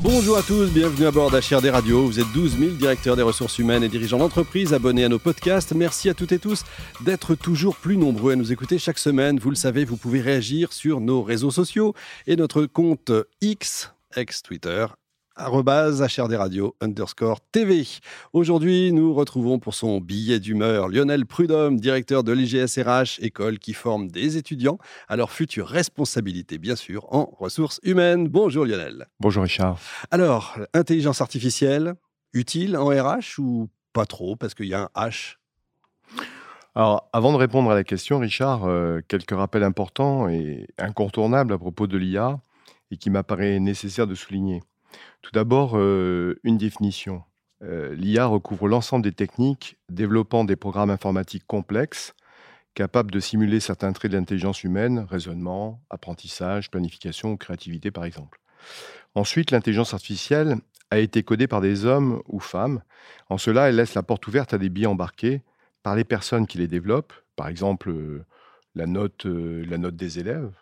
Bonjour à tous, bienvenue à bord d'HRD Radio. Vous êtes 12 000 directeurs des ressources humaines et dirigeants d'entreprise abonnés à nos podcasts. Merci à toutes et tous d'être toujours plus nombreux à nous écouter chaque semaine. Vous le savez, vous pouvez réagir sur nos réseaux sociaux et notre compte X, ex-Twitter, HRD Radio underscore TV. Aujourd'hui, nous retrouvons pour son billet d'humeur Lionel Prudhomme, directeur de l'IGSRH, école qui forme des étudiants à leur future responsabilité, bien sûr, en ressources humaines. Bonjour Lionel. Bonjour Richard. Alors, intelligence artificielle, utile en RH ou pas trop, parce qu'il y a un H alors, avant de répondre à la question, Richard, euh, quelques rappels importants et incontournables à propos de l'IA et qui m'apparaît nécessaire de souligner. Tout d'abord, euh, une définition. Euh, L'IA recouvre l'ensemble des techniques développant des programmes informatiques complexes, capables de simuler certains traits de l'intelligence humaine, raisonnement, apprentissage, planification ou créativité par exemple. Ensuite, l'intelligence artificielle a été codée par des hommes ou femmes. En cela, elle laisse la porte ouverte à des biais embarqués par les personnes qui les développent, par exemple euh, la note, des élèves,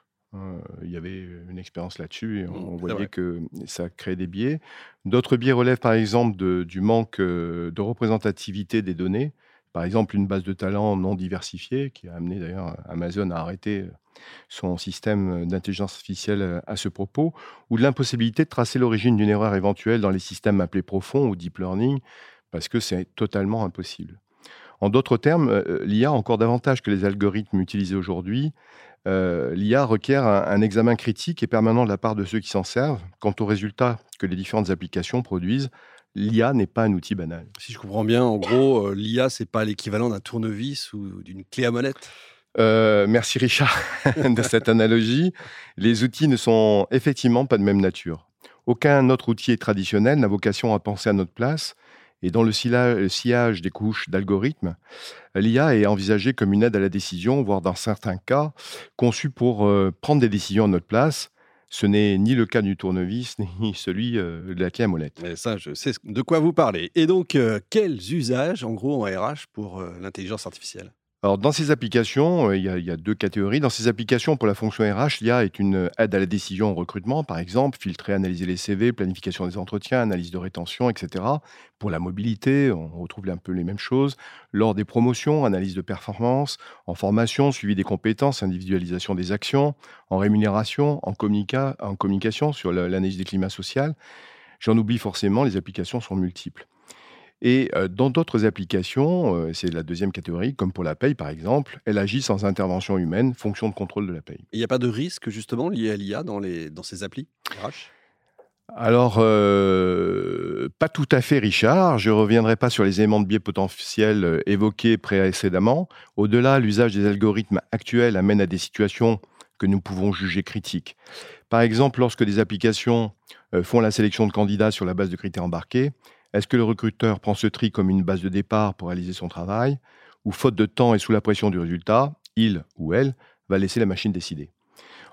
il y avait une expérience là-dessus et on, mmh, voyait que ça crée des biais. D'autres biais relèvent par exemple du manque de représentativité des données. Par exemple, une base de talents non diversifiée qui a amené d'ailleurs Amazon à arrêter son système d'intelligence artificielle à ce propos, ou de l'impossibilité de tracer l'origine d'une erreur éventuelle dans les systèmes appelés profonds ou deep learning, parce que c'est totalement impossible. En d'autres termes, l'IA, encore davantage que les algorithmes utilisés aujourd'hui, euh, l'IA requiert un, examen critique et permanent de la part de ceux qui s'en servent. Quant aux résultats que les différentes applications produisent, l'IA n'est pas un outil banal. Si je comprends bien, en gros, euh, l'IA, c'est pas l'équivalent d'un tournevis ou d'une clé à molette euh, merci Richard de cette analogie. Les outils ne sont effectivement pas de même nature. Aucun autre outil traditionnel n'a vocation à penser à notre place et dans le sillage des couches d'algorithmes, l'IA est envisagée comme une aide à la décision, voire dans certains cas, conçue pour euh, prendre des décisions à notre place. Ce n'est ni le cas du tournevis, ni celui euh, de la clé à molette. Ça, je sais de quoi vous parlez. Et donc, euh, quels usages, en gros, en RH pour l'intelligence artificielle? Dans ces applications, euh, il y, a, deux catégories. Dans ces applications, pour la fonction RH, l'IA est une aide à la décision au recrutement, par exemple, filtrer, analyser les CV, planification des entretiens, analyse de rétention, etc. Pour la mobilité, on retrouve un peu les mêmes choses. Lors des promotions, analyse de performance, en formation, suivi des compétences, individualisation des actions, en rémunération, en, en communication sur l'analyse des climats sociaux. J'en oublie forcément, les applications sont multiples. Et dans d'autres applications, c'est la deuxième catégorie, comme pour la paye par exemple, elle agit sans intervention humaine, fonction de contrôle de la paye. Il n'y a pas de risque justement lié à l'IA dans, dans ces applis RH? Alors, pas tout à fait, Richard. Je ne reviendrai pas sur les éléments de biais potentiels évoqués précédemment. Au-delà, l'usage des algorithmes actuels amène à des situations que nous pouvons juger critiques. Par exemple, lorsque des applications font la sélection de candidats sur la base de critères embarqués, est-ce que le recruteur prend ce tri comme une base de départ pour réaliser son travail Ou faute de temps et sous la pression du résultat, il ou elle va laisser la machine décider?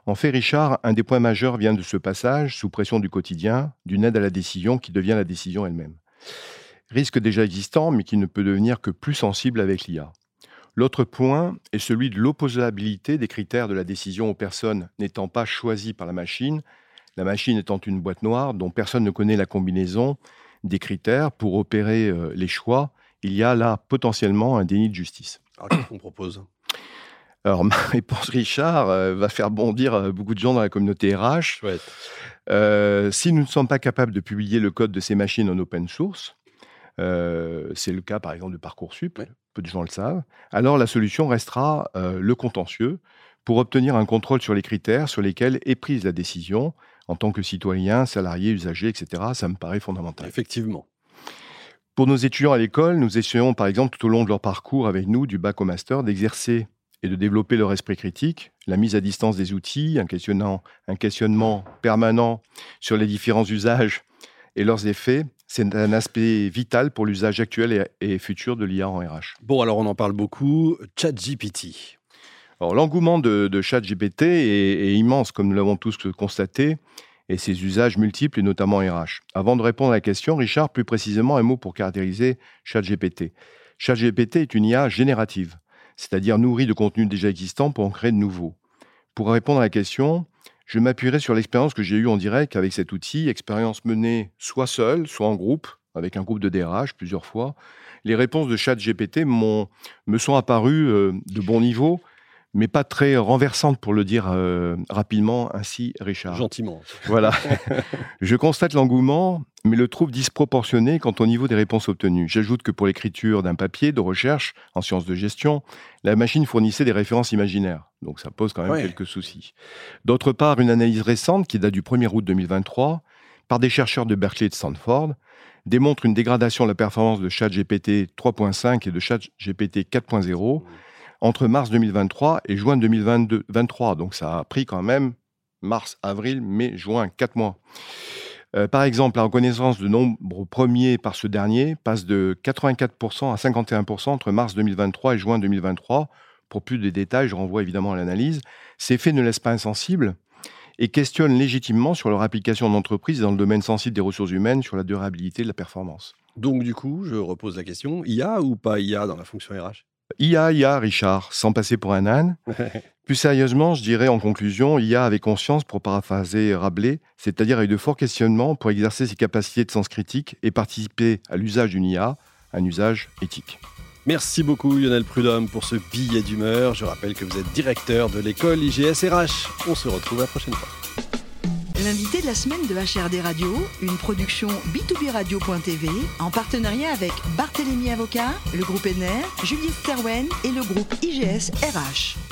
En fait, Richard, un des points majeurs vient de ce passage, sous pression du quotidien, d'une aide à la décision qui devient la décision elle-même. Risque déjà existant, mais qui ne peut devenir que plus sensible avec l'IA. L'autre point est celui de l'opposabilité des critères de la décision aux personnes n'étant pas choisies par la machine, la machine étant une boîte noire dont personne ne connaît la combinaison des critères pour opérer euh, les choix, il y a là potentiellement un déni de justice. Alors, qu'est-ce qu'on propose? Alors, ma réponse, Richard, euh, va faire bondir euh, beaucoup de gens dans la communauté RH. si nous ne sommes pas capables de publier le code de ces machines en open source, c'est le cas par exemple de Parcoursup, peu de gens le savent, alors la solution restera le contentieux pour obtenir un contrôle sur les critères sur lesquels est prise la décision en tant que citoyen, salarié, usager, etc. Ça me paraît fondamental. Effectivement. Pour nos étudiants à l'école, nous essayons par exemple tout au long de leur parcours avec nous, du bac au master, d'exercer et de développer leur esprit critique, la mise à distance des outils, un, un questionnement permanent sur les différents usages et leurs effets, c'est un aspect vital pour l'usage actuel et, futur de l'IA en RH. Bon, alors on en parle beaucoup. ChatGPT. L'engouement de, ChatGPT est, immense, comme nous l'avons tous constaté. et ses usages multiples et notamment RH. Avant de répondre à la question, Richard, plus précisément un mot pour caractériser ChatGPT. ChatGPT est une IA générative, c'est-à-dire nourrie de contenus déjà existants pour en créer de nouveaux. Pour répondre à la question, je m'appuierai sur l'expérience que j'ai eue en direct avec cet outil, expérience menée soit seule, soit en groupe, avec un groupe de DRH plusieurs fois. Les réponses de ChatGPT me sont apparues euh, de bon niveau mais pas très renversante pour le dire euh, rapidement, ainsi Richard. Gentiment. Voilà. je constate l'engouement, mais le trouve disproportionné quant au niveau des réponses obtenues. J'ajoute que pour l'écriture d'un papier de recherche en sciences de gestion, la machine fournissait des références imaginaires. Donc ça pose quand même quelques soucis. D'autre part, une analyse récente qui date du 1er août 2023 par des chercheurs de Berkeley et de Stanford démontre une dégradation de la performance de ChatGPT 3.5 et de ChatGPT 4.0 entre mars 2023 et juin 2023. Donc ça a pris quand même mars, avril, mai, juin, quatre mois. Euh, par exemple, la reconnaissance de nombre premier par ce dernier passe de 84% à 51% entre mars 2023 et juin 2023. Pour plus de détails, je renvoie évidemment à l'analyse. Ces faits ne laissent pas insensibles et questionnent légitimement sur leur application en entreprise dans le domaine sensible des ressources humaines, sur la durabilité de la performance. Donc du coup, je repose la question, IA ou pas IA dans la fonction RH IA, IA, Richard, sans passer pour un âne. Plus sérieusement, je dirais en conclusion, IA avait conscience, pour paraphraser Rabelais, c'est-à-dire avec de forts questionnements pour exercer ses capacités de sens critique et participer à l'usage d'une IA, un usage éthique. Merci beaucoup Lionel Prudhomme pour ce billet d'humeur. Je rappelle que vous êtes directeur de l'école IGS RH. On se retrouve la prochaine fois. L'invité de la semaine de HRD Radio, une production b2b radio.tv en partenariat avec Barthélémy Avocat, le groupe NR, Juliette Sterwen et le groupe IGS RH.